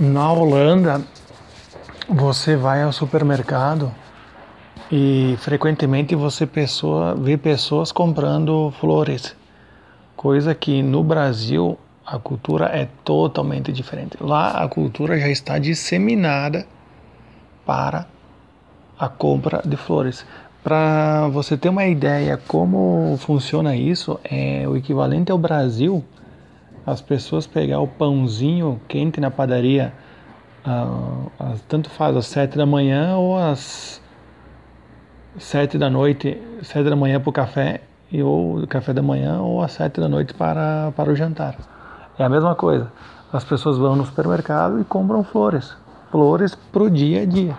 Na Holanda, você vai ao supermercado e frequentemente você pessoa, vê pessoas comprando flores, coisa que no Brasil a cultura é totalmente diferente. Lá a cultura já está disseminada para a compra de flores. Para você ter uma ideia como funciona isso, é o equivalente ao Brasil as pessoas pegar o pãozinho quente na padaria, ah, tanto faz às sete da manhã ou às sete da noite, sete da manhã para o café, e ou café da manhã ou às sete da noite para, para o jantar. É a mesma coisa. As pessoas vão no supermercado e compram flores, flores para o dia a dia.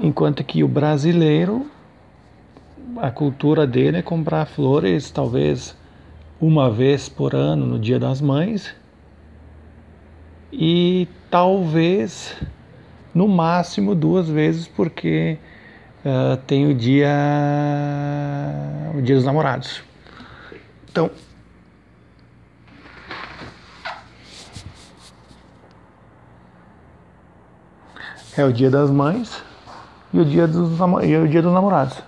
Enquanto que o brasileiro, a cultura dele é comprar flores, talvez uma vez por ano no Dia das Mães e talvez no máximo duas vezes porque uh, tem o dia o Dia dos Namorados. Então é o Dia das Mães e o Dia dos, e o dia dos Namorados.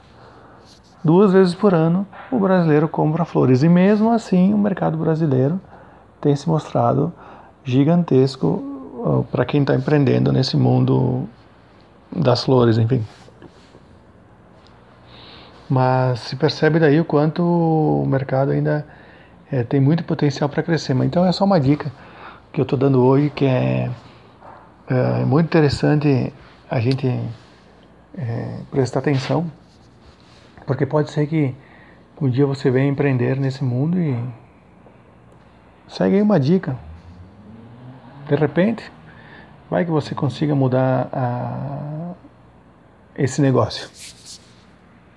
Duas vezes por ano o brasileiro compra flores e mesmo assim o mercado brasileiro tem se mostrado gigantesco para quem está empreendendo nesse mundo das flores, enfim. Mas se percebe daí o quanto o mercado ainda é, tem muito potencial para crescer. Mas então é só uma dica que eu estou dando hoje que é, é, muito interessante a gente é, prestar atenção porque pode ser que um dia você venha empreender nesse mundo e segue aí uma dica. De repente, vai que você consiga mudar a, esse negócio.